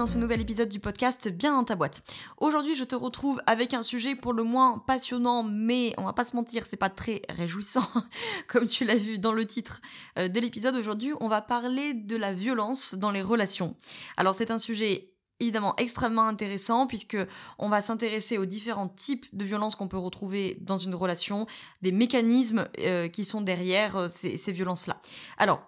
Dans ce nouvel épisode du podcast Bien dans ta boîte. Aujourd'hui, je te retrouve avec un sujet pour le moins passionnant, mais on va pas se mentir, c'est pas très réjouissant, comme tu l'as vu dans le titre euh, de l'épisode. Aujourd'hui, on va parler de la violence dans les relations. Alors, c'est un sujet évidemment extrêmement intéressant puisque on va s'intéresser aux différents types de violences qu'on peut retrouver dans une relation, des mécanismes euh, qui sont derrière euh, ces, ces violences-là. Alors,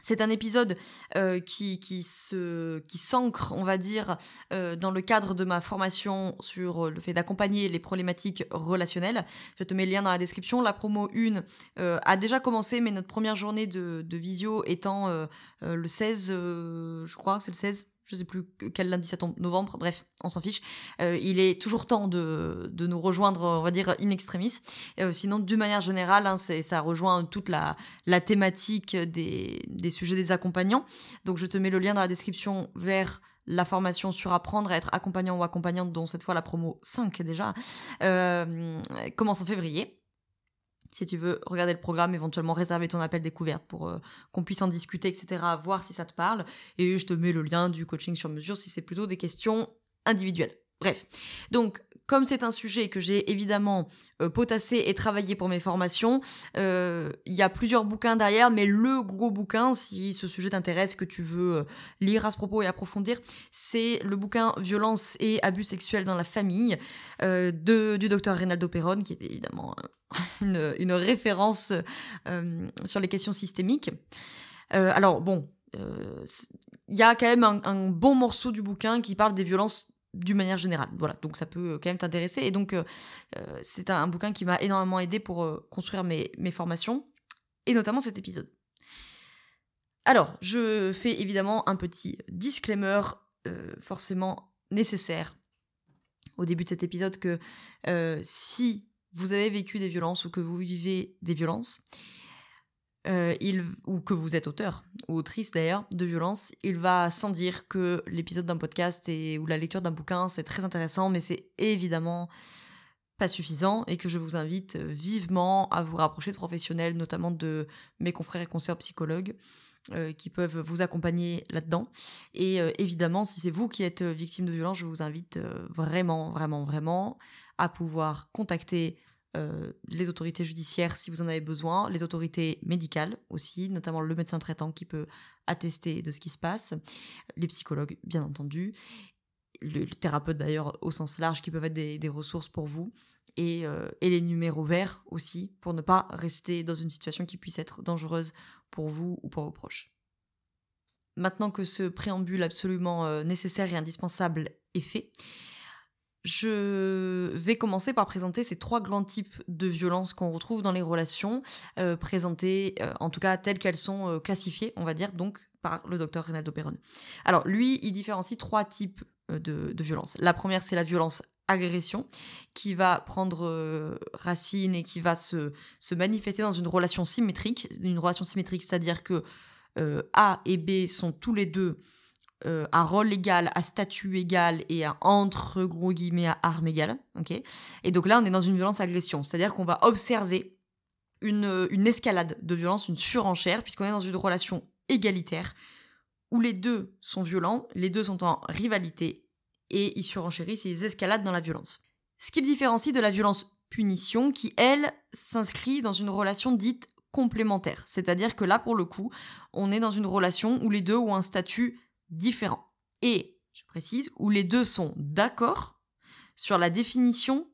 c'est un épisode euh, qui, qui, s'ancre, on va dire, euh, dans le cadre de ma formation sur le fait d'accompagner les problématiques relationnelles. Je te mets le lien dans la description. La promo 1 euh, a déjà commencé, mais notre première journée de, de visio étant euh, euh, le 16, euh, je crois, c'est le 16 je sais plus quel lundi ça tombe, novembre, bref, on s'en fiche. Euh, il est toujours temps de, de nous rejoindre, on va dire, in extremis. Euh, sinon, d'une manière générale, hein, ça rejoint toute la, la thématique des, des sujets des accompagnants. Donc, je te mets le lien dans la description vers la formation sur apprendre à être accompagnant ou accompagnante, dont cette fois la promo 5 déjà, euh, commence en février si tu veux regarder le programme, éventuellement réserver ton appel découverte pour euh, qu'on puisse en discuter, etc., voir si ça te parle. Et je te mets le lien du coaching sur mesure si c'est plutôt des questions individuelles. Bref, donc comme c'est un sujet que j'ai évidemment euh, potassé et travaillé pour mes formations, euh, il y a plusieurs bouquins derrière, mais le gros bouquin, si ce sujet t'intéresse, que tu veux euh, lire à ce propos et approfondir, c'est le bouquin Violence et abus sexuels dans la famille de, du docteur Reynaldo Perron, qui est évidemment une, référence sur les questions systémiques. Alors bon, il y a quand même un bon morceau du bouquin qui parle des violences d'une manière générale. Voilà, donc ça peut quand même t'intéresser. Et donc, euh, euh, c'est un, bouquin qui m'a énormément aidé pour euh, construire mes, formations, et notamment cet épisode. Alors, je fais évidemment un petit disclaimer euh, forcément nécessaire au début de cet épisode que euh, si vous avez vécu des violences ou que vous vivez des violences, euh, il, ou que vous êtes auteur ou autrice d'ailleurs de violence, il va sans dire que l'épisode d'un podcast et, ou la lecture d'un bouquin c'est très intéressant, mais c'est évidemment pas suffisant et que je vous invite vivement à vous rapprocher de professionnels, notamment de mes confrères et consoeurs psychologues. Euh, qui peuvent vous accompagner là-dedans. Et euh, évidemment, si c'est vous qui êtes victime de violence, je vous invite euh, vraiment, vraiment, vraiment à pouvoir contacter euh, les autorités judiciaires si vous en avez besoin, les autorités médicales aussi, notamment le médecin traitant qui peut attester de ce qui se passe, les psychologues bien entendu, le, thérapeute d'ailleurs au sens large qui peuvent être des, ressources pour vous. Et, euh, et, les numéros verts aussi, pour ne pas rester dans une situation qui puisse être dangereuse pour vous ou pour vos proches. Maintenant que ce préambule absolument euh, nécessaire et indispensable est fait, je vais commencer par présenter ces trois grands types de violences qu'on retrouve dans les relations, euh, présentées euh, en tout cas telles qu'elles sont euh, classifiées, on va dire, donc par le docteur Reynaldo Perron. Alors lui, il différencie trois types de, de violences. La première, c'est la violence agression qui va prendre racine et qui va se, se manifester dans une relation symétrique. Une relation symétrique, c'est-à-dire que A et B sont tous les deux euh, à rôle égal, à statut égal et à entre gros guillemets à arme égale. ok? Et donc là, on est dans une violence-agression, c'est-à-dire qu'on va observer une, une escalade de violence, une surenchère, puisqu'on est dans une relation égalitaire où les deux sont violents, les deux sont en rivalité et ils surenchérissent et ils escaladent dans la violence. Ce qui le différencie de la violence punition qui, elle, s'inscrit dans une relation dite complémentaire. C'est-à-dire que là, pour le coup, on est dans une relation où les deux ont un statut différent. Et, je précise, où les deux sont d'accord sur la définition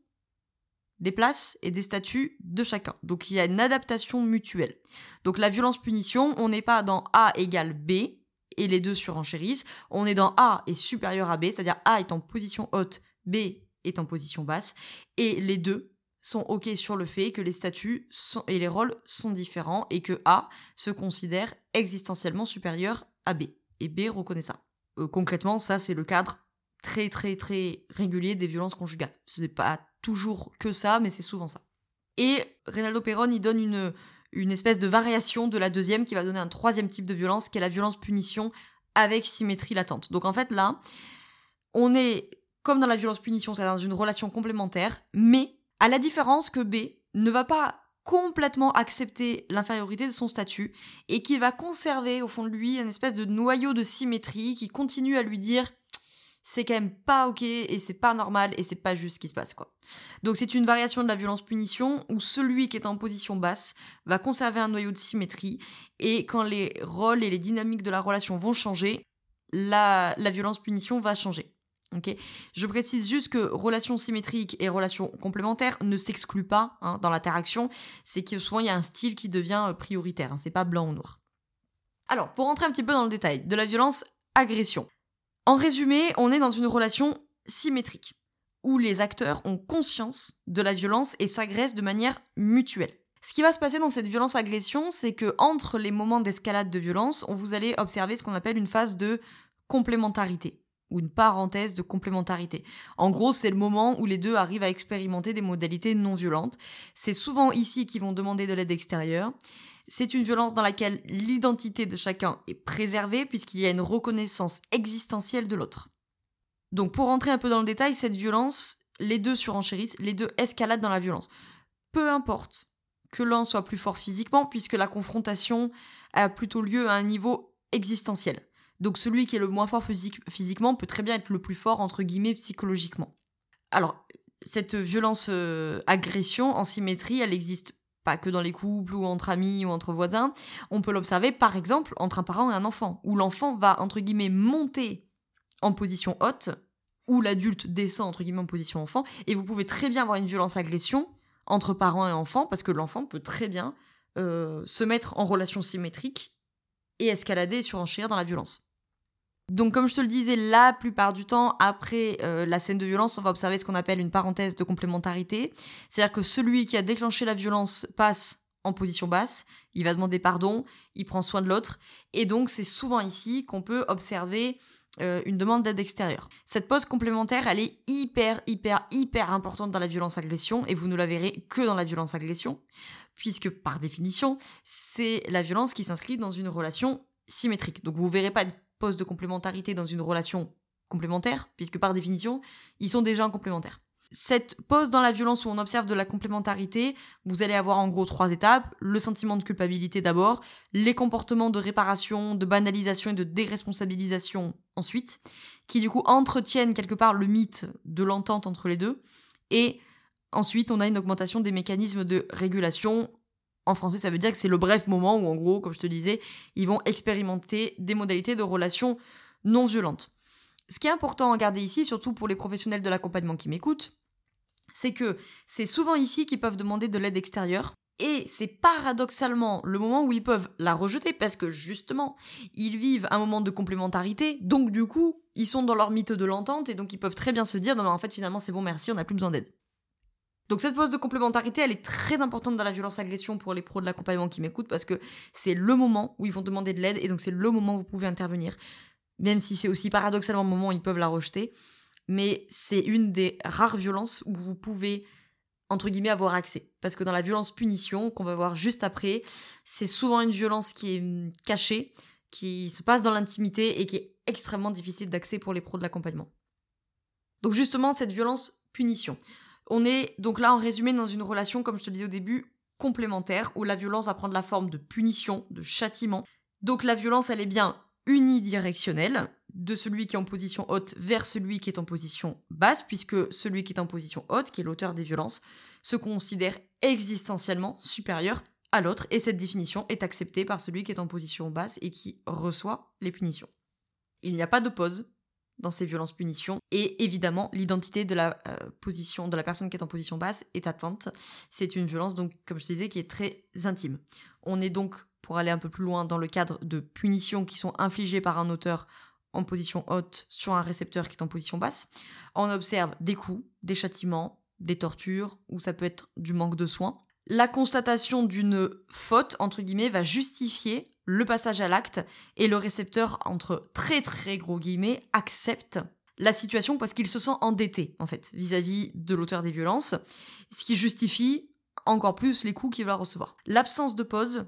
des places et des statuts de chacun. Donc il y a une adaptation mutuelle. Donc la violence-punition, on n'est pas dans A égale B, et les deux surenchérissent. On est dans A est supérieur à B, c'est-à-dire A est en position haute, B est en position basse, et les deux sont OK sur le fait que les statuts et les rôles sont différents et que A se considère existentiellement supérieur à B. Et B reconnaît ça. Euh, concrètement, ça c'est le cadre très très très régulier des violences conjugales. Ce n'est pas toujours que ça, mais c'est souvent ça. Et Reynaldo Perron, il donne une, une espèce de variation de la deuxième qui va donner un troisième type de violence qui est la violence punition avec symétrie latente. Donc en fait là, on est comme dans la violence punition, c'est dans une relation complémentaire, mais à la différence que B ne va pas complètement accepter l'infériorité de son statut et qui va conserver au fond de lui un espèce de noyau de symétrie qui continue à lui dire c'est quand même pas ok et c'est pas normal et c'est pas juste ce qui se passe quoi. Donc c'est une variation de la violence punition où celui qui est en position basse va conserver un noyau de symétrie et quand les rôles et les dynamiques de la relation vont changer, la, la violence punition va changer. Je précise juste que relation symétrique et relation complémentaire ne s'excluent pas hein, dans l'interaction. C'est que souvent il y a un style qui devient euh, prioritaire. Hein, c'est pas blanc ou noir. Alors, pour rentrer un petit peu dans le détail, de la violence agression. En résumé, on est dans une relation symétrique où les acteurs ont conscience de la violence et s'agressent de manière mutuelle. Ce qui va se passer dans cette violence-agression, c'est que entre les moments d'escalade de violence, on vous allez observer ce qu'on appelle une phase de complémentarité ou une parenthèse de complémentarité. En gros, c'est le moment où les deux arrivent à expérimenter des modalités non violentes. C'est souvent ici qu'ils vont demander de l'aide extérieure. C'est une violence dans laquelle l'identité de chacun est préservée puisqu'il y a une reconnaissance existentielle de l'autre. Donc pour rentrer un peu dans le détail, cette violence, les deux surenchérissent, les deux escaladent dans la violence. Peu importe que l'un soit plus fort physiquement puisque la confrontation a plutôt lieu à un niveau existentiel. Donc celui qui est le moins fort physiquement peut très bien être le plus fort, entre guillemets, psychologiquement. Alors, cette violence euh, agression en symétrie, elle existe pas que dans les couples ou entre amis ou entre voisins. On peut l'observer par exemple entre un parent et un enfant, où l'enfant va, entre guillemets, monter en position haute, où l'adulte descend, entre guillemets, en position enfant, et vous pouvez très bien avoir une violence agression entre parents et enfants, parce que l'enfant peut très bien euh, se mettre en relation symétrique et escalader et surenchérir dans la violence. Donc comme je te le disais, la plupart du temps, après euh, la scène de violence, on va observer ce qu'on appelle une parenthèse de complémentarité. C'est-à-dire que celui qui a déclenché la violence passe en position basse, il va demander pardon, il prend soin de l'autre, et donc c'est souvent ici qu'on peut observer euh, une demande d'aide extérieure. Cette pause complémentaire, elle est hyper, hyper, hyper importante dans la violence-agression, et vous ne la verrez que dans la violence-agression, puisque par définition, c'est la violence qui s'inscrit dans une relation symétrique. Donc vous verrez pas poste de complémentarité dans une relation complémentaire, puisque par définition, ils sont déjà en complémentaire. Cette pause dans la violence où on observe de la complémentarité, vous allez avoir en gros trois étapes. Le sentiment de culpabilité d'abord, les comportements de réparation, de banalisation et de déresponsabilisation ensuite, qui du coup entretiennent quelque part le mythe de l'entente entre les deux. Et ensuite, on a une augmentation des mécanismes de régulation en français, ça veut dire que c'est le bref moment où, en gros, comme je te disais, ils vont expérimenter des modalités de relations non violentes. Ce qui est important à garder ici, surtout pour les professionnels de l'accompagnement qui m'écoutent, c'est que c'est souvent ici qu'ils peuvent demander de l'aide extérieure. Et c'est paradoxalement le moment où ils peuvent la rejeter parce que justement, ils vivent un moment de complémentarité, donc du coup, ils sont dans leur mythe de l'entente et donc ils peuvent très bien se dire non mais en fait finalement c'est bon merci, on n'a plus besoin d'aide. Donc cette pause de complémentarité, elle est très importante dans la violence-agression pour les pros de l'accompagnement qui m'écoutent parce que c'est le moment où ils vont demander de l'aide et donc c'est le moment où vous pouvez intervenir. Même si c'est aussi paradoxalement le moment où ils peuvent la rejeter. Mais c'est une des rares violences où vous pouvez, entre guillemets, avoir accès. Parce que dans la violence-punition, qu'on va voir juste après, c'est souvent une violence qui est hum, cachée, qui se passe dans l'intimité et qui est extrêmement difficile d'accès pour les pros de l'accompagnement. Donc justement, cette violence-punition. On est donc là en résumé dans une relation, comme je te le disais au début, complémentaire, où la violence va prendre la forme de punition, de châtiment. Donc la violence, elle est bien unidirectionnelle, de celui qui est en position haute vers celui qui est en position basse, puisque celui qui est en position haute, qui est l'auteur des violences, se considère existentiellement supérieur à l'autre, et cette définition est acceptée par celui qui est en position basse et qui reçoit les punitions. Il n'y a pas de pause, dans ces violences punitions. Et évidemment, l'identité de la euh, position de la personne qui est en position basse est atteinte. C'est une violence, donc, comme je te disais, qui est très intime. On est donc, pour aller un peu plus loin, dans le cadre de punitions qui sont infligées par un auteur en position haute sur un récepteur qui est en position basse. On observe des coups, des châtiments, des tortures, ou ça peut être du manque de soins. La constatation d'une faute, entre guillemets, va justifier le passage à l'acte et le récepteur, entre très très gros guillemets, accepte la situation parce qu'il se sent endetté, en fait, vis-à-vis de l'auteur des violences, ce qui justifie encore plus les coups qu'il va recevoir. L'absence de pause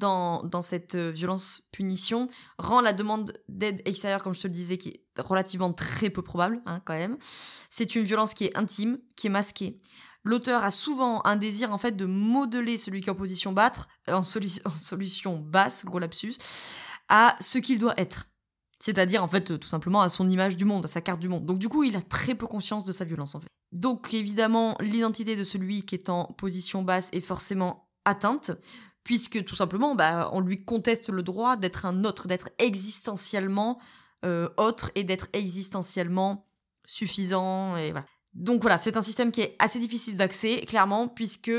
dans, cette euh, violence-punition rend la demande d'aide extérieure, comme je te le disais, qui est relativement très peu probable, hein, quand même. C'est une violence qui est intime, qui est masquée. L'auteur a souvent un désir, en fait, de modeler celui qui est en position battre, en, en solution basse, gros lapsus, à ce qu'il doit être. C'est-à-dire, en fait, tout simplement à son image du monde, à sa carte du monde. Donc, du coup, il a très peu conscience de sa violence, en fait. Donc, évidemment, l'identité de celui qui est en position basse est forcément atteinte, puisque tout simplement, bah, on lui conteste le droit d'être un autre, d'être existentiellement euh, autre et d'être existentiellement suffisant. Et voilà. Donc voilà, c'est un système qui est assez difficile d'accès, clairement, puisque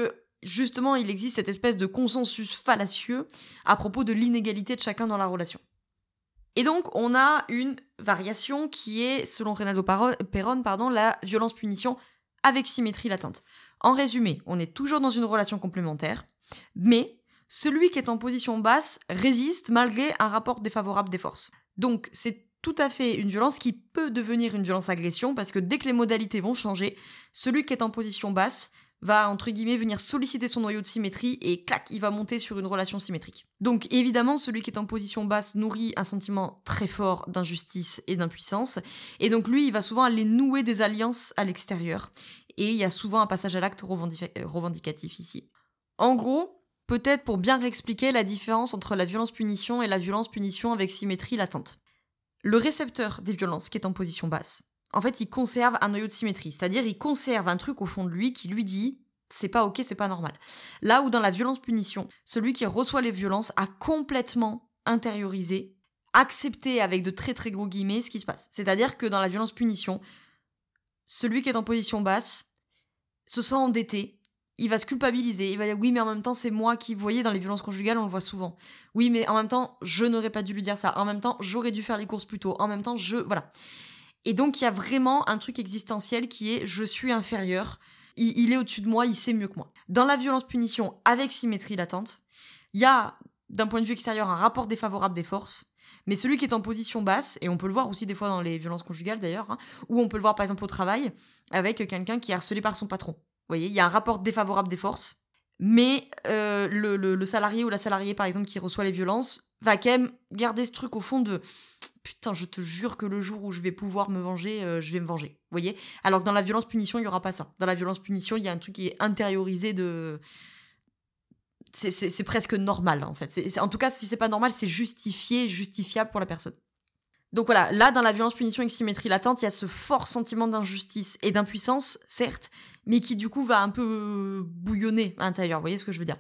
justement, il existe cette espèce de consensus fallacieux à propos de l'inégalité de chacun dans la relation. Et donc, on a une variation qui est, selon Renato Perron, pardon, la violence-punition avec symétrie latente. En résumé, on est toujours dans une relation complémentaire, mais celui qui est en position basse résiste malgré un rapport défavorable des forces. Donc, c'est tout à fait une violence qui peut devenir une violence-agression parce que dès que les modalités vont changer, celui qui est en position basse va, entre guillemets, venir solliciter son noyau de symétrie et clac, il va monter sur une relation symétrique. Donc évidemment, celui qui est en position basse nourrit un sentiment très fort d'injustice et d'impuissance, et donc lui, il va souvent aller nouer des alliances à l'extérieur, et il y a souvent un passage à l'acte revendicatif ici. En gros, peut-être pour bien réexpliquer la différence entre la violence-punition et la violence-punition avec symétrie latente. Le récepteur des violences qui est en position basse, en fait, il conserve un noyau de symétrie. C'est-à-dire, il conserve un truc au fond de lui qui lui dit c'est pas ok, c'est pas normal. Là où dans la violence-punition, celui qui reçoit les violences a complètement intériorisé, accepté avec de très très gros guillemets ce qui se passe. C'est-à-dire que dans la violence-punition, celui qui est en position basse se sent endetté, il va se culpabiliser, il va dire oui mais en même temps c'est moi qui, vous voyez dans les violences conjugales on le voit souvent. Oui mais en même temps je n'aurais pas dû lui dire ça, en même temps j'aurais dû faire les courses plus tôt, en même temps je... Voilà. Et donc il y a vraiment un truc existentiel qui est je suis inférieur, il, est au-dessus de moi, il sait mieux que moi. Dans la violence-punition avec symétrie latente, il y a d'un point de vue extérieur un rapport défavorable des forces, mais celui qui est en position basse, et on peut le voir aussi des fois dans les violences conjugales d'ailleurs, hein, ou on peut le voir par exemple au travail, avec quelqu'un qui est harcelé par son patron. Voyez, il y a un rapport défavorable des forces, mais euh, le, salarié ou la salariée par exemple qui reçoit les violences va quand même garder ce truc au fond de putain, je te jure que le jour où je vais pouvoir me venger, euh, je vais me venger. Vous voyez? Alors que dans la violence-punition, il n'y aura pas ça. Dans la violence-punition, il y a un truc qui est intériorisé de. C'est presque normal, en fait. en tout cas, si c'est pas normal, c'est justifié, justifiable pour la personne. Donc voilà, là, dans la violence-punition avec symétrie latente, il y a ce fort sentiment d'injustice et d'impuissance, certes, mais qui du coup va un peu bouillonner à l'intérieur. Vous voyez ce que je veux dire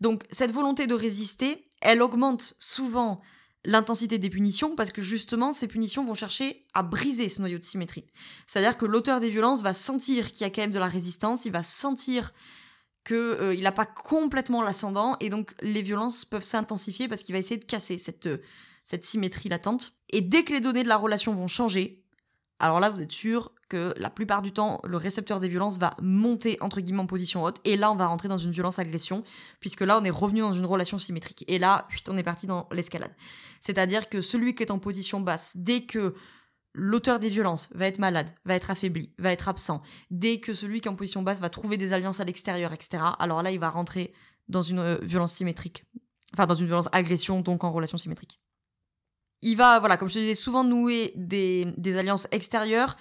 Donc cette volonté de résister, elle augmente souvent l'intensité des punitions parce que justement ces punitions vont chercher à briser ce noyau de symétrie. C'est-à-dire que l'auteur des violences va sentir qu'il y a quand même de la résistance, il va sentir qu'il euh, n'a pas complètement l'ascendant et donc les violences peuvent s'intensifier parce qu'il va essayer de casser cette, euh, cette symétrie latente. Et dès que les données de la relation vont changer, alors là vous êtes sûr que la plupart du temps, le récepteur des violences va monter entre guillemets en position haute, et là on va rentrer dans une violence-agression, puisque là on est revenu dans une relation symétrique. Et là, on est parti dans l'escalade. C'est-à-dire que celui qui est en position basse, dès que l'auteur des violences va être malade, va être affaibli, va être absent, dès que celui qui est en position basse va trouver des alliances à l'extérieur, etc., alors là il va rentrer dans une euh, violence symétrique. Enfin, dans une violence-agression, donc en relation symétrique il va, voilà, comme je te disais, souvent nouer des, des alliances extérieures.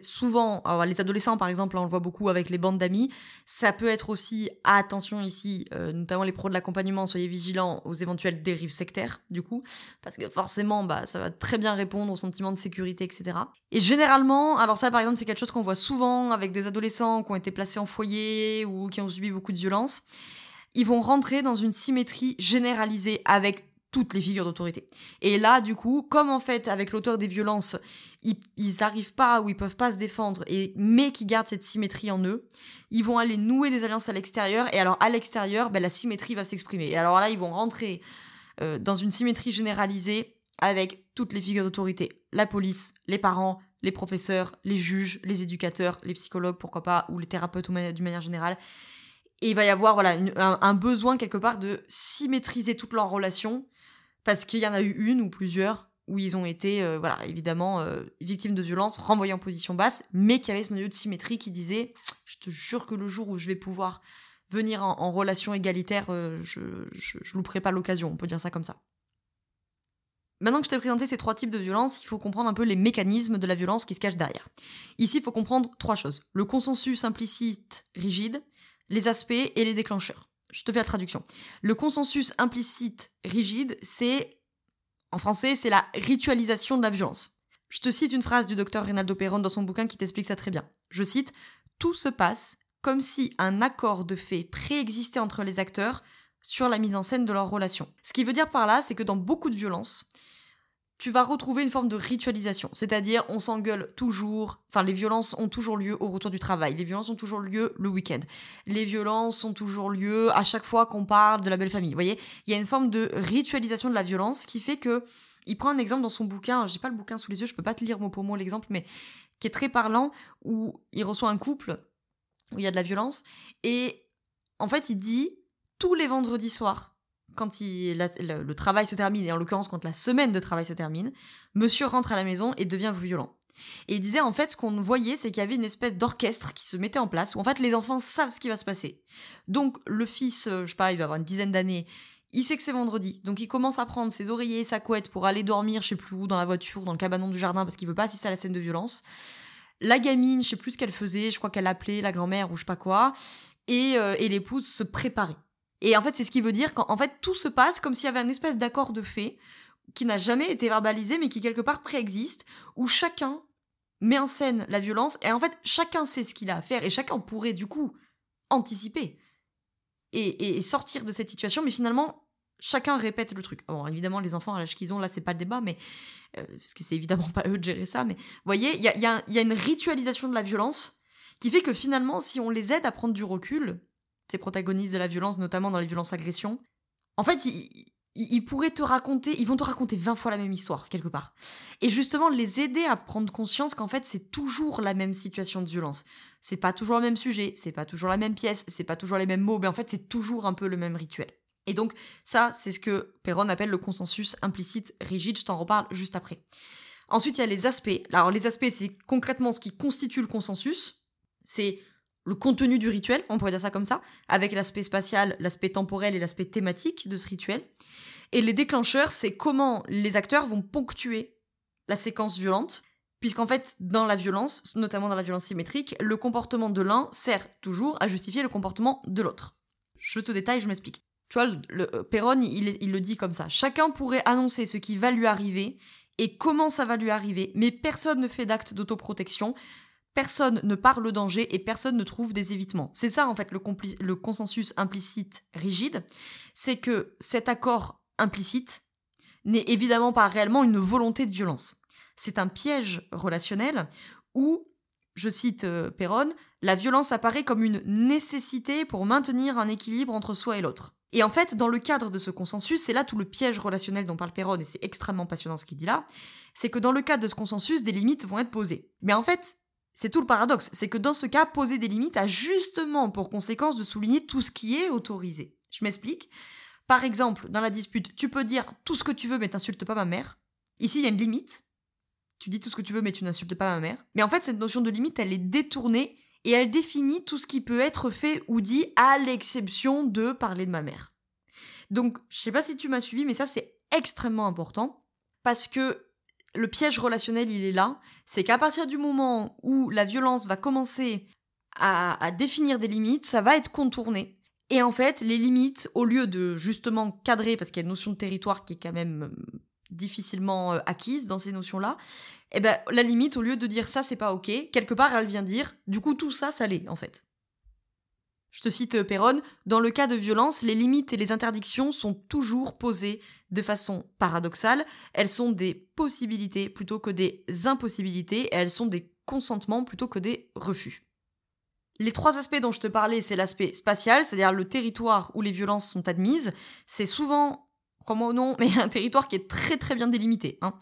souvent, les adolescents, par exemple, on le voit beaucoup avec les bandes d'amis. Ça peut être aussi, attention ici, euh, notamment les pros de l'accompagnement, soyez vigilants aux éventuelles dérives sectaires, du coup, parce que forcément, bah, ça va très bien répondre au sentiment de sécurité, etc. Et généralement, alors ça, par exemple, c'est quelque chose qu'on voit souvent avec des adolescents qui ont été placés en foyer ou qui ont subi beaucoup de violences. Ils vont rentrer dans une symétrie généralisée avec toutes les figures d'autorité. Et là, du coup, comme en fait, avec l'auteur des violences, ils, ils arrivent pas ou ils peuvent pas se défendre, et, mais qui gardent cette symétrie en eux, ils vont aller nouer des alliances à l'extérieur, et alors à l'extérieur, ben, la symétrie va s'exprimer. Et alors là, ils vont rentrer euh, dans une symétrie généralisée avec toutes les figures d'autorité. La police, les parents, les professeurs, les juges, les éducateurs, les psychologues, pourquoi pas, ou les thérapeutes d'une manière générale. Et il va y avoir voilà un, un, besoin quelque part de symétriser toutes leurs relations parce qu'il y en a eu une ou plusieurs où ils ont été, euh, voilà, évidemment, euh, victimes de violences, renvoyés en position basse, mais qui avaient ce noyau de symétrie qui disait Je te jure que le jour où je vais pouvoir venir en, relation égalitaire, euh, je, je, je louperai pas l'occasion, on peut dire ça comme ça. Maintenant que je t'ai présenté ces trois types de violence, il faut comprendre un peu les mécanismes de la violence qui se cachent derrière. Ici, il faut comprendre trois choses. Le consensus implicite rigide, les aspects et les déclencheurs. Je te fais la traduction. Le consensus implicite rigide, c'est, en français, c'est la ritualisation de la violence. Je te cite une phrase du docteur Reynaldo Perron dans son bouquin qui t'explique ça très bien. Je cite Tout se passe comme si un accord de fait préexistait entre les acteurs sur la mise en scène de leur relation. Ce qui veut dire par là, c'est que dans beaucoup de violences, tu vas retrouver une forme de ritualisation. C'est-à-dire, on s'engueule toujours, enfin, les violences ont toujours lieu au retour du travail, les violences ont toujours lieu le week-end, les violences ont toujours lieu à chaque fois qu'on parle de la belle famille. Vous voyez, il y a une forme de ritualisation de la violence qui fait que, il prend un exemple dans son bouquin, j'ai pas le bouquin sous les yeux, je peux pas te lire mot pour mot l'exemple, mais qui est très parlant, où il reçoit un couple où il y a de la violence, et en fait, il dit, tous les vendredis soirs, quand il, le, travail se termine, et en l'occurrence quand la semaine de travail se termine, monsieur rentre à la maison et devient violent. Et il disait en fait ce qu'on voyait c'est qu'il y avait une espèce d'orchestre qui se mettait en place où en fait les enfants savent ce qui va se passer. Donc le fils, euh, je sais pas, il va avoir une dizaine d'années, il sait que c'est vendredi, donc il commence à prendre ses oreillers et sa couette pour aller dormir, je sais plus où, dans la voiture, dans le cabanon du jardin parce qu'il veut pas assister à la scène de violence. La gamine, je sais plus ce qu'elle faisait, je crois qu'elle appelait la grand-mère ou je sais pas quoi, et, euh, et l'épouse se préparait. Et en fait, c'est ce qui veut dire qu'en fait, tout se passe comme s'il y avait un espèce d'accord de fait qui n'a jamais été verbalisé, mais qui quelque part préexiste, où chacun met en scène la violence, et en fait, chacun sait ce qu'il a à faire, et chacun pourrait du coup anticiper et, sortir de cette situation, mais finalement, chacun répète le truc. Bon, évidemment, les enfants à l'âge qu'ils ont, là, c'est pas le débat, mais euh, parce que c'est évidemment pas eux de gérer ça, mais vous voyez, il y a une ritualisation de la violence qui fait que finalement, si on les aide à prendre du recul, ces protagonistes de la violence, notamment dans les violences-agressions, en fait, ils, pourraient te raconter, ils vont te raconter 20 fois la même histoire, quelque part. Et justement, les aider à prendre conscience qu'en fait, c'est toujours la même situation de violence. C'est pas toujours le même sujet, c'est pas toujours la même pièce, c'est pas toujours les mêmes mots, mais en fait, c'est toujours un peu le même rituel. Et donc, ça, c'est ce que Perron appelle le consensus implicite rigide, je t'en reparle juste après. Ensuite, il y a les aspects. Alors, les aspects, c'est concrètement ce qui constitue le consensus. C'est le contenu du rituel, on pourrait dire ça comme ça, avec l'aspect spatial, l'aspect temporel et l'aspect thématique de ce rituel. Et les déclencheurs, c'est comment les acteurs vont ponctuer la séquence violente, puisqu'en fait, dans la violence, notamment dans la violence symétrique, le comportement de l'un sert toujours à justifier le comportement de l'autre. Je te détaille, je m'explique. Tu vois, le, euh, Perron, il, il le dit comme ça. Chacun pourrait annoncer ce qui va lui arriver et comment ça va lui arriver, mais personne ne fait d'acte d'autoprotection, personne ne parle le danger et personne ne trouve des évitements. C'est ça en fait le, consensus implicite rigide, c'est que cet accord implicite n'est évidemment pas réellement une volonté de violence. C'est un piège relationnel où, je cite euh, Perron, la violence apparaît comme une nécessité pour maintenir un équilibre entre soi et l'autre. Et en fait, dans le cadre de ce consensus, c'est là tout le piège relationnel dont parle Perron, et c'est extrêmement passionnant ce qu'il dit là, c'est que dans le cadre de ce consensus, des limites vont être posées. Mais en fait, c'est tout le paradoxe, c'est que dans ce cas, poser des limites a justement pour conséquence de souligner tout ce qui est autorisé. Je m'explique. Par exemple, dans la dispute, tu peux dire tout ce que tu veux mais t'insultes pas ma mère. Ici, il y a une limite. Tu dis tout ce que tu veux mais tu n'insultes pas ma mère. Mais en fait, cette notion de limite, elle est détournée et elle définit tout ce qui peut être fait ou dit à l'exception de parler de ma mère. Donc, je sais pas si tu m'as suivi, mais ça c'est extrêmement important parce que le piège relationnel, il est là. C'est qu'à partir du moment où la violence va commencer à, définir des limites, ça va être contourné. Et en fait, les limites, au lieu de justement cadrer, parce qu'il y a une notion de territoire qui est quand même euh, difficilement euh, acquise dans ces notions-là, eh ben, la limite, au lieu de dire ça, c'est pas ok, quelque part, elle vient dire, du coup, tout ça, ça l'est, en fait. Je te cite euh, Perron, dans le cas de violence, les limites et les interdictions sont toujours posées de façon paradoxale. Elles sont des possibilités plutôt que des impossibilités et elles sont des consentements plutôt que des refus. Les trois aspects dont je te parlais, c'est l'aspect spatial, c'est-à-dire le territoire où les violences sont admises. C'est souvent crois-moi ou non, mais un territoire qui est très très bien délimité. Hein.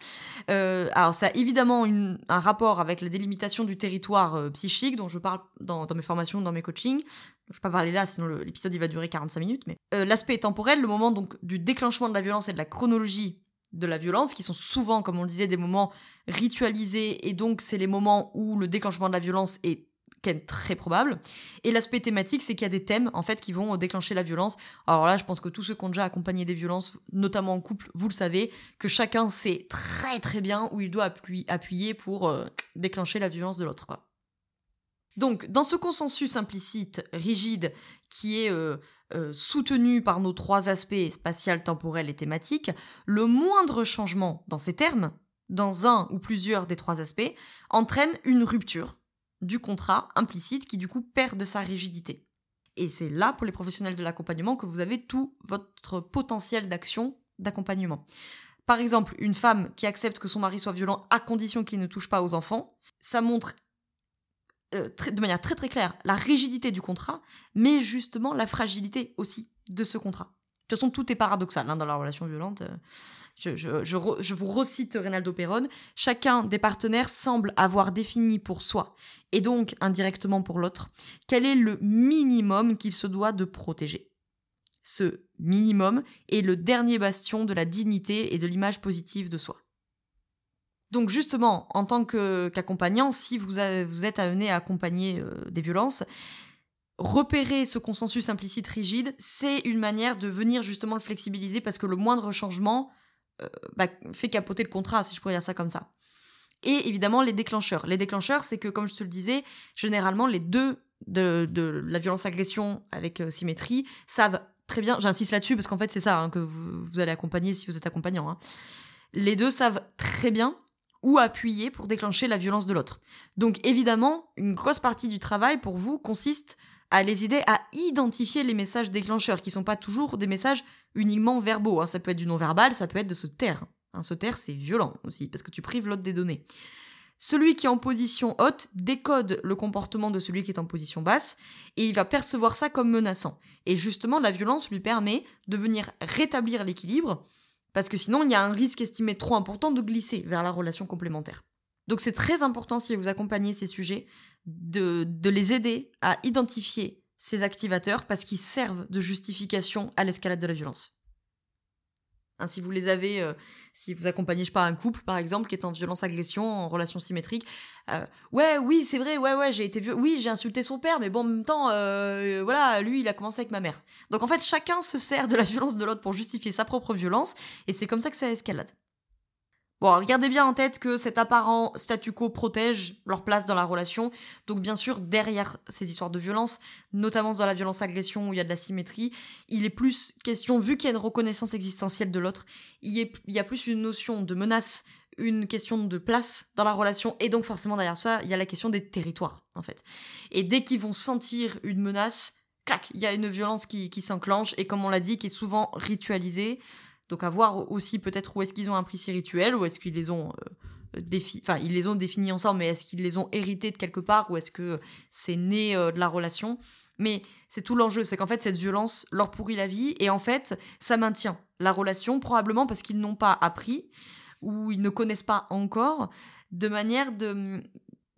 Euh, alors ça a évidemment un rapport avec la délimitation du territoire euh, psychique dont je parle dans, mes formations, dans mes coachings. Je vais pas parler là, sinon l'épisode il va durer 45 minutes. Mais euh, l'aspect temporel, le moment donc du déclenchement de la violence et de la chronologie de la violence, qui sont souvent, comme on le disait, des moments ritualisés, et donc c'est les moments où le déclenchement de la violence est quand même très probable. Et l'aspect thématique, c'est qu'il y a des thèmes en fait qui vont déclencher la violence. Alors là, je pense que tous ceux qui ont déjà accompagné des violences, notamment en couple, vous le savez, que chacun sait très très bien où il doit appuyer pour euh, déclencher la violence de l'autre. Donc, dans ce consensus implicite, rigide, qui est euh, euh, soutenu par nos trois aspects spatial, temporel et thématique, le moindre changement dans ces termes, dans un ou plusieurs des trois aspects, entraîne une rupture du contrat implicite qui du coup perd de sa rigidité. Et c'est là, pour les professionnels de l'accompagnement, que vous avez tout votre potentiel d'action d'accompagnement. Par exemple, une femme qui accepte que son mari soit violent à condition qu'il ne touche pas aux enfants, ça montre euh, de manière très très claire la rigidité du contrat, mais justement la fragilité aussi de ce contrat. De toute façon, tout est paradoxal hein, dans la relation violente. Je, je, vous recite Reynaldo Perron. Chacun des partenaires semble avoir défini pour soi, et donc indirectement pour l'autre, quel est le minimum qu'il se doit de protéger. Ce minimum est le dernier bastion de la dignité et de l'image positive de soi. Donc justement, en tant qu'accompagnant, si vous, vous, êtes amené à accompagner euh, des violences, repérer ce consensus implicite rigide, c'est une manière de venir justement le flexibiliser parce que le moindre changement euh, bah, fait capoter le contrat, si je pourrais dire ça comme ça. Et évidemment, les déclencheurs. Les déclencheurs, c'est que, comme je te le disais, généralement, les deux de, la violence-agression avec euh, symétrie savent très bien, j'insiste là-dessus parce qu'en fait, c'est ça hein, que vous, allez accompagner si vous êtes accompagnant. Hein. Les deux savent très bien où appuyer pour déclencher la violence de l'autre. Donc évidemment, une grosse partie du travail pour vous consiste à les aider à identifier les messages déclencheurs, qui sont pas toujours des messages uniquement verbaux. Hein. Ça peut être du non-verbal, ça peut être de se taire. Hein, se taire, c'est violent aussi, parce que tu prives l'autre des données. Celui qui est en position haute décode le comportement de celui qui est en position basse, et il va percevoir ça comme menaçant. Et justement, la violence lui permet de venir rétablir l'équilibre, parce que sinon, il y a un risque estimé trop important de glisser vers la relation complémentaire. Donc c'est très important si vous accompagnez ces sujets de, les aider à identifier ces activateurs parce qu'ils servent de justification à l'escalade de la violence. Hein, si vous les avez, euh, si vous accompagnez, je pas, un couple par exemple qui est en violence-agression, en relation symétrique, euh, ouais, oui, c'est vrai, ouais, ouais, j'ai été vieux, oui, j'ai insulté son père, mais bon, en même temps, euh, voilà, lui, il a commencé avec ma mère. Donc en fait, chacun se sert de la violence de l'autre pour justifier sa propre violence, et c'est comme ça que ça escalade. Bon, regardez bien en tête que cet apparent statu quo protège leur place dans la relation. Donc bien sûr, derrière ces histoires de violence, notamment dans la violence-agression où il y a de la symétrie, il est plus question, vu qu'il y a une reconnaissance existentielle de l'autre, il, y a plus une notion de menace, une question de place dans la relation, et donc forcément derrière ça, il y a la question des territoires, en fait. Et dès qu'ils vont sentir une menace, clac, il y a une violence qui, qui s'enclenche, et comme on l'a dit, qui est souvent ritualisée, donc à voir aussi peut-être où est-ce qu'ils ont un précis rituel, ou est-ce qu'ils les ont euh, enfin ils les ont définis ensemble, mais est-ce qu'ils les ont hérités de quelque part, ou est-ce que c'est né euh, de la relation? Mais c'est tout l'enjeu, c'est qu'en fait cette violence leur pourrit la vie, et en fait ça maintient la relation, probablement parce qu'ils n'ont pas appris, ou ils ne connaissent pas encore, de manière de,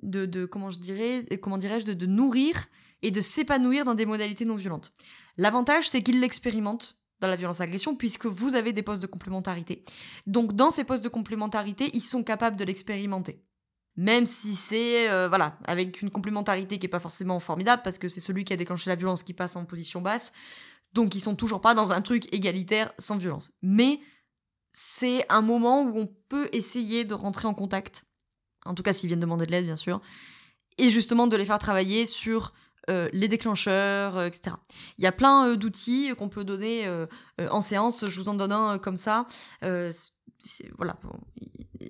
de, de comment je dirais, comment dirais-je, de, de nourrir et de s'épanouir dans des modalités non violentes. L'avantage, c'est qu'ils l'expérimentent dans la violence-agression puisque vous avez des postes de complémentarité. Donc dans ces postes de complémentarité, ils sont capables de l'expérimenter. Même si c'est euh, voilà, avec une complémentarité qui est pas forcément formidable parce que c'est celui qui a déclenché la violence qui passe en position basse. Donc ils sont toujours pas dans un truc égalitaire sans violence. Mais c'est un moment où on peut essayer de rentrer en contact. En tout cas s'ils viennent demander de l'aide bien sûr. Et justement de les faire travailler sur euh, les déclencheurs, euh, etc. Il y a plein euh, d'outils qu'on peut donner en séance. Je vous en donne un comme ça. voilà,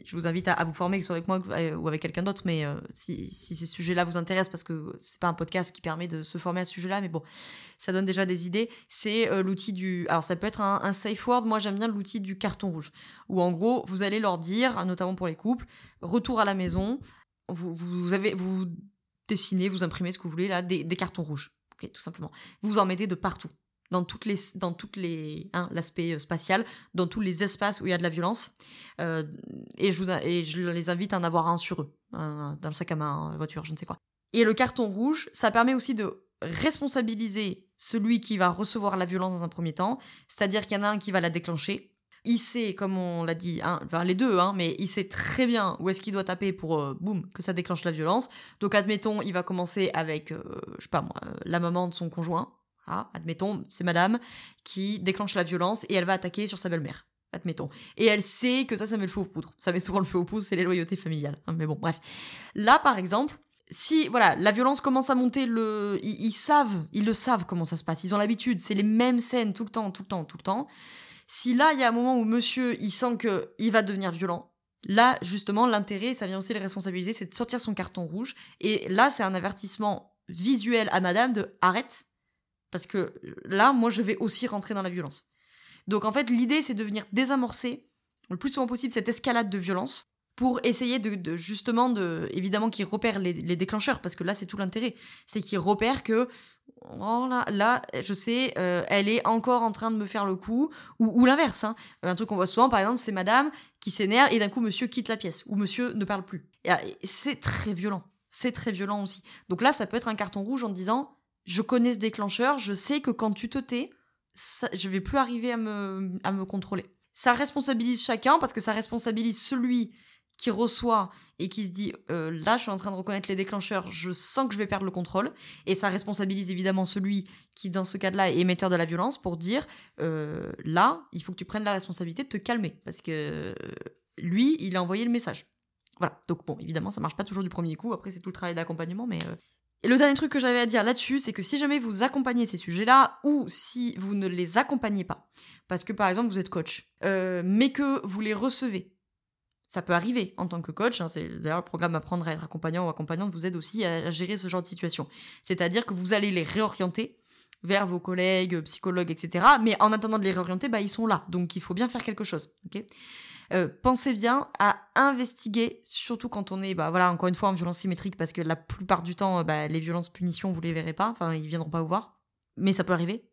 je vous invite à, vous former, que ce soit avec moi ou avec quelqu'un d'autre, mais si, ces sujets-là vous intéressent, parce que c'est pas un podcast qui permet de se former à ce sujet-là, mais bon, ça donne déjà des idées. C'est l'outil du, alors ça peut être un, safe word. Moi, j'aime bien l'outil du carton rouge, où en gros, vous allez leur dire, notamment pour les couples, retour à la maison. Vous, vous avez, vous dessinez, vous imprimez ce que vous voulez, là, des, cartons rouges. Ok, tout simplement. Vous en mettez de partout. Dans toutes les, dans toutes les, hein, l'aspect euh, spatial, dans tous les espaces où il y a de la violence. Euh, et, je vous, et je les invite à en avoir un sur eux, dans le sac à main, voiture, je ne sais quoi. Et le carton rouge, ça permet aussi de responsabiliser celui qui va recevoir la violence dans un premier temps, c'est-à-dire qu'il y en a un qui va la déclencher, il sait, comme on l'a dit, hein, enfin les deux, hein, mais il sait très bien où est-ce qu'il doit taper pour, euh, boum, que ça déclenche la violence. Donc admettons, il va commencer avec, euh, je sais pas moi, euh, la maman de son conjoint. Ah, admettons, c'est madame qui déclenche la violence et elle va attaquer sur sa belle-mère. Admettons. Et elle sait que ça, ça met le feu aux poudres. Ça met souvent le feu aux poudres, c'est les loyautés familiales. Mais bon, bref. Là, par exemple, si voilà la violence commence à monter le ils, savent ils le savent comment ça se passe ils ont l'habitude c'est les mêmes scènes tout le temps tout le temps tout le temps si là il y a un moment où monsieur il sent que il va devenir violent là justement l'intérêt ça vient aussi les responsabiliser c'est de sortir son carton rouge. Et là c'est un avertissement visuel à madame de arrête parce que là moi je vais aussi rentrer dans la violence. Donc en fait l'idée c'est de venir désamorcer le plus souvent possible cette escalade de violence pour essayer de, justement de évidemment qu'ils repèrent les, déclencheurs parce que là c'est tout l'intérêt. C'est qu'ils repèrent que oh là là je sais euh, elle est encore en train de me faire le coup ou, l'inverse hein. un truc qu'on voit souvent par exemple c'est madame qui s'énerve et d'un coup monsieur quitte la pièce ou monsieur ne parle plus. Et, c'est très violent. C'est très violent aussi. Donc là ça peut être un carton rouge en disant je connais ce déclencheur je sais que quand tu te tais ça, je vais plus arriver à me, à me contrôler. Ça responsabilise chacun parce que ça responsabilise celui qui reçoit et qui se dit euh, là je suis en train de reconnaître les déclencheurs, je sens que je vais perdre le contrôle et ça responsabilise évidemment celui qui dans ce cas-là est émetteur de la violence pour dire euh, là il faut que tu prennes la responsabilité de te calmer parce que lui il a envoyé le message. Voilà donc bon évidemment ça marche pas toujours du premier coup après c'est tout le travail d'accompagnement mais euh. et le dernier truc que j'avais à dire là-dessus, c'est que si jamais vous accompagnez ces sujets-là, ou si vous ne les accompagnez pas, parce que par exemple vous êtes coach, mais que vous les recevez, ça peut arriver en tant que coach. Hein, d'ailleurs le programme Apprendre à être accompagnant ou accompagnante vous aide aussi à, gérer ce genre de situation. C'est-à-dire que vous allez les réorienter vers vos collègues, psychologues, etc. Mais en attendant de les réorienter, bah, ils sont là. Donc il faut bien faire quelque chose. Euh, pensez bien à investiguer, surtout quand on est, bah encore une fois en violence symétrique, parce que la plupart du temps, bah, les violences punitions, vous les verrez pas, enfin, ils viendront pas vous voir, mais ça peut arriver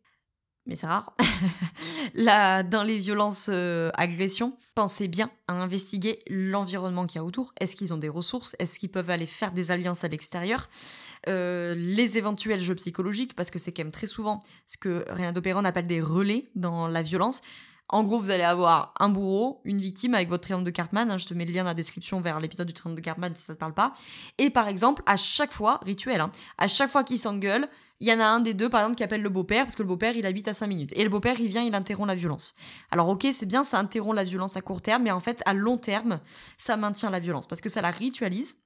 mais c'est rare. Là, dans les violences euh, agressions, pensez bien à investiguer l'environnement qu'il y a autour. Est-ce qu'ils ont des ressources? Est-ce qu'ils peuvent aller faire des alliances à l'extérieur? Euh, Les éventuels jeux psychologiques, parce que c'est quand même très souvent ce que Rien d'Opéron appelle des relais dans la violence. En gros, vous allez avoir un bourreau, une victime avec votre triangle de Cartman. Hein, je te mets le lien dans la description vers l'épisode du triangle de Cartman si ça te parle pas. Et par exemple, à chaque fois, rituel, hein, à chaque fois qu'ils s'engueulent, il y en a un des deux, par exemple, qui appelle le beau-père, parce que le beau-père, il habite à 5 minutes. Et le beau-père, il vient, il interrompt la violence. Alors, ok, c'est bien, ça interrompt la violence à court terme, mais en fait, à long terme, ça maintient la violence, parce que ça la ritualise.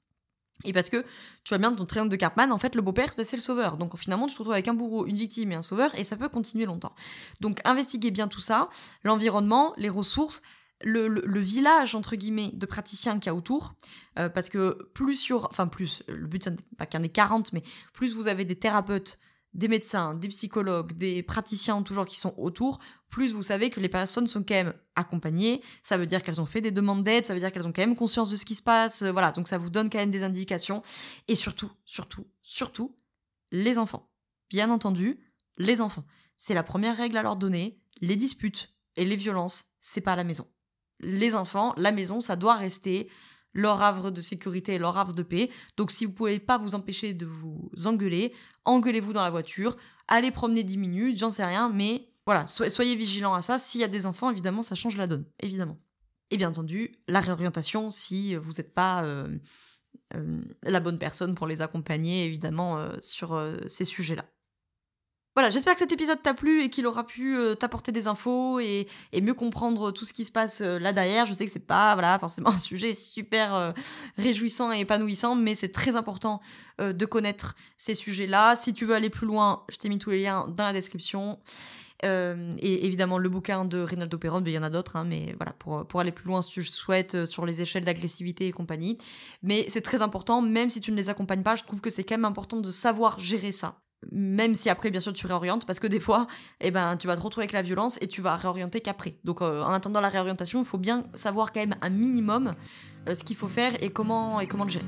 Et parce que, tu vois bien, ton triangle de Cartman, en fait, le beau-père, bah, c'est le sauveur. Donc, finalement, tu te retrouves avec un bourreau, une victime et un sauveur, et ça peut continuer longtemps. Donc, investiguez bien tout ça, l'environnement, les ressources, le, village entre guillemets de praticiens qu'il y a autour, euh, parce que plus sur, enfin plus, le but c'est pas qu'il y en ait 40, mais plus vous avez des thérapeutes, des médecins, des psychologues, des praticiens toujours qui sont autour, plus vous savez que les personnes sont quand même accompagnées, ça veut dire qu'elles ont fait des demandes d'aide, ça veut dire qu'elles ont quand même conscience de ce qui se passe, euh, voilà, donc ça vous donne quand même des indications, et surtout, surtout, surtout, les enfants. Bien entendu, les enfants. C'est la première règle à leur donner, les disputes et les violences, c'est pas à la maison les enfants, la maison, ça doit rester leur havre de sécurité et leur havre de paix. Donc si vous pouvez pas vous empêcher de vous engueuler, engueulez-vous dans la voiture, allez promener 10 minutes, j'en sais rien, mais voilà, soyez vigilants à ça. S'il y a des enfants, évidemment, ça change la donne, évidemment. Et bien entendu, la réorientation, si vous n'êtes pas euh, euh, la bonne personne pour les accompagner, évidemment, euh, sur ces sujets-là. Voilà, j'espère que cet épisode t'a plu et qu'il aura pu euh, t'apporter des infos et, mieux comprendre tout ce qui se passe euh, là derrière. Je sais que c'est pas voilà forcément un sujet super euh, réjouissant et épanouissant, mais c'est très important de connaître ces sujets-là. Si tu veux aller plus loin, je t'ai mis tous les liens dans la description. et évidemment, le bouquin de Reynaldo Perron, il y en a d'autres, hein, mais voilà, pour, pour aller plus loin, si tu souhaites, sur les échelles d'agressivité et compagnie. Mais c'est très important, même si tu ne les accompagnes pas, je trouve que c'est quand même important de savoir gérer ça même si après bien sûr tu réorientes parce que des fois eh ben tu vas te retrouver avec la violence et tu vas réorienter qu'après. Donc euh, en attendant la réorientation il faut bien savoir quand même un minimum ce qu'il faut faire et comment, et comment le gérer.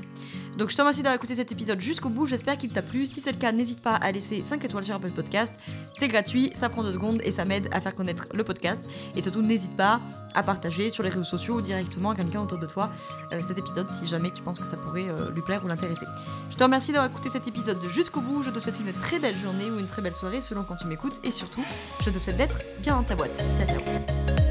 Donc je te remercie d'avoir écouté cet épisode jusqu'au bout, j'espère qu'il t'a plu. Si c'est le cas, n'hésite pas à laisser 5 étoiles sur Apple Podcast. C'est gratuit, ça prend 2 secondes et ça m'aide à faire connaître le podcast. Et surtout, n'hésite pas à partager sur les réseaux sociaux ou directement à quelqu'un autour de toi euh, cet épisode si jamais tu penses que ça pourrait euh, lui plaire ou l'intéresser. Je te remercie d'avoir écouté cet épisode jusqu'au bout. Je te souhaite une très belle journée ou une très belle soirée selon quand tu m'écoutes. Et surtout, je te souhaite d'être bien dans ta boîte. Ciao ciao